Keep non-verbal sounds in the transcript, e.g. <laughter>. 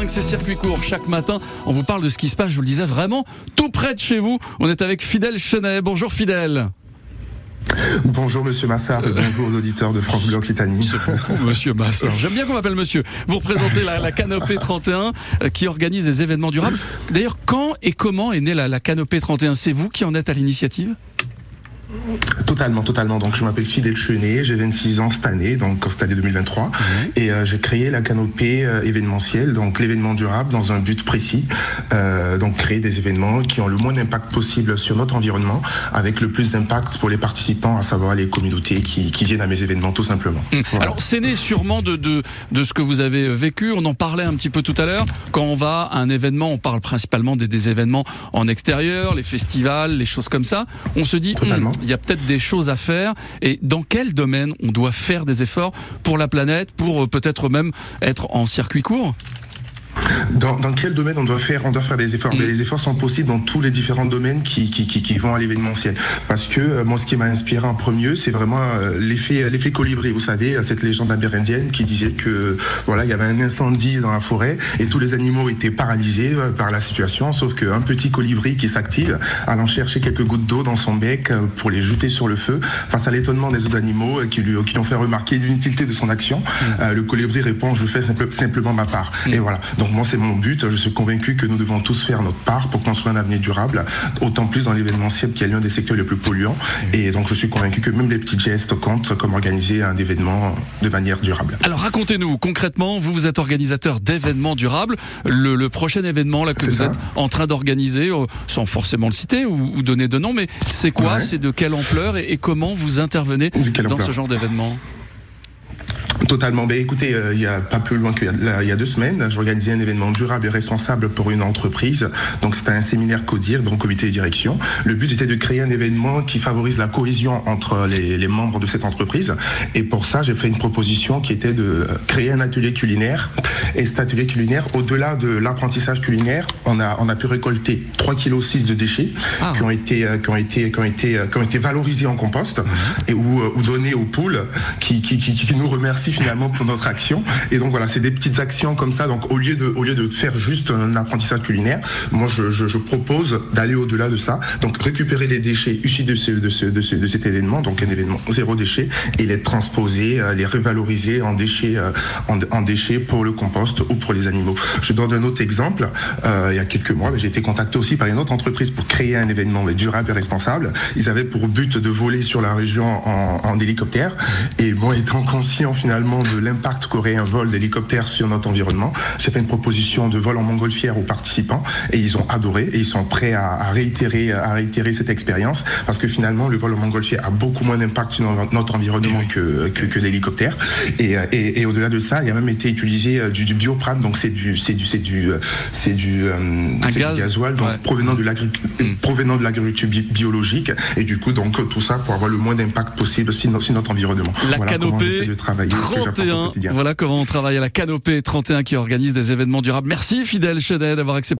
5, c'est circuit court. Chaque matin, on vous parle de ce qui se passe, je vous le disais, vraiment tout près de chez vous. On est avec Fidèle Chenet. Bonjour Fidèle. Bonjour Monsieur Massard, euh, bonjour aux auditeurs de France Bleu Occitanie. Beaucoup <laughs> Monsieur Massard. J'aime bien qu'on m'appelle Monsieur. Vous représentez la, Canopée 31 euh, qui organise des événements durables. D'ailleurs, quand et comment est née la, la Canopée 31 C'est vous qui en êtes à l'initiative? Totalement, totalement. Donc, je m'appelle Fidel Chenet, j'ai 26 ans cette année, donc cette année 2023, et euh, j'ai créé la canopée euh, événementielle, donc l'événement durable dans un but précis, euh, donc créer des événements qui ont le moins d'impact possible sur notre environnement, avec le plus d'impact pour les participants, à savoir les communautés qui, viennent à mes événements, tout simplement. Hum. Alors, c'est né sûrement de, de, de ce que vous avez vécu. On en parlait un petit peu tout à l'heure. Quand on va à un événement, on parle principalement des, des événements en extérieur, les festivals, les choses comme ça. On se dit, hum, il y a peut-être des choses à faire. Et dans quel domaine on doit faire des efforts pour la planète, pour euh, peut-être même être en circuit court? Dans, dans, quel domaine on doit faire On doit faire des efforts. Mais mm. les efforts sont possibles dans tous les différents domaines qui, qui, qui, qui vont à l'événementiel. Parce que euh, moi, ce qui m'a inspiré en premier, c'est vraiment euh, l'effet l'effet colibri. Vous savez, cette légende amérindienne qui disait que voilà, il y avait un incendie dans la forêt et tous les animaux étaient paralysés euh, par la situation, sauf qu'un petit colibri qui s'active, allant chercher quelques gouttes d'eau dans son bec pour les jeter sur le feu, face à l'étonnement des autres animaux qui lui qui ont fait remarquer l'inutilité de son action, mm. le colibri répond je fais simplement ma part. Mm. Et voilà. Donc moi, c'est mon but. Je suis convaincu que nous devons tous faire notre part pour construire un avenir durable, autant plus dans l'événementiel qui est l'un des secteurs les plus polluants. Et donc, je suis convaincu que même les petits gestes comptent comme organiser un événement de manière durable. Alors, racontez-nous concrètement, vous, vous êtes organisateur d'événements durables. Le, prochain événement là que vous êtes en train d'organiser, euh, sans forcément le citer ou, donner de nom, mais c'est quoi? C'est de quelle ampleur et, comment vous intervenez dans ce genre d'événement? Totalement. Ben, écoutez, euh, il y a pas plus loin qu'il y, a deux semaines, j'organisais un événement durable et responsable pour une entreprise. Donc c'était un séminaire CODIR, donc comité de direction. Le but était de créer un événement qui favorise la cohésion entre les, les membres de cette entreprise. Et pour ça, j'ai fait une proposition qui était de créer un atelier culinaire. Et cet atelier culinaire, au-delà de l'apprentissage culinaire, on a, on a pu récolter 3,6 kg de déchets ah. qui, ont été, euh, qui, ont été, qui, ont été, qui ont été valorisés en compost et ou, euh, ou donnés aux poules qui, qui, qui, qui nous remercient finalement pour notre action. Et donc voilà, c'est des petites actions comme ça. Donc au lieu de, au lieu de faire juste un apprentissage culinaire, moi je, propose d'aller au-delà de ça. Donc récupérer les déchets issus de, ce, de, ce, de cet événement, donc un événement zéro déchet, et les transposer, euh, les revaloriser en déchets, euh, en, déchets pour le compost ou pour les animaux. Je donne un autre exemple. Euh, il y a quelques mois, j'ai été contacté aussi par une autre entreprise pour créer un événement durable et responsable. Ils avaient pour but de voler sur la région en, en hélicoptère. Et moi, étant conscient finalement de l'impact qu'aurait un vol d'hélicoptère sur notre environnement. J'ai fait une proposition de vol en montgolfière aux participants et ils ont adoré et ils sont prêts à, réitérer, à réitérer cette expérience parce que finalement le vol en montgolfière a beaucoup moins d'impact sur notre environnement que, que, l'hélicoptère. Et, et, au-delà de ça, il a même été utilisé euh, du, du bioprane, donc c'est du, c'est du, c'est du, c'est du, gaz. gasoil, donc provenant de l'agriculture, biologique. Et du coup, donc tout ça pour avoir le moins d'impact possible sur, notre environnement. La canopée. De travailler 31. Voilà comment on travaille à la Canopée 31 qui organise des événements durables. Merci Fidèle Chedet d'avoir accepté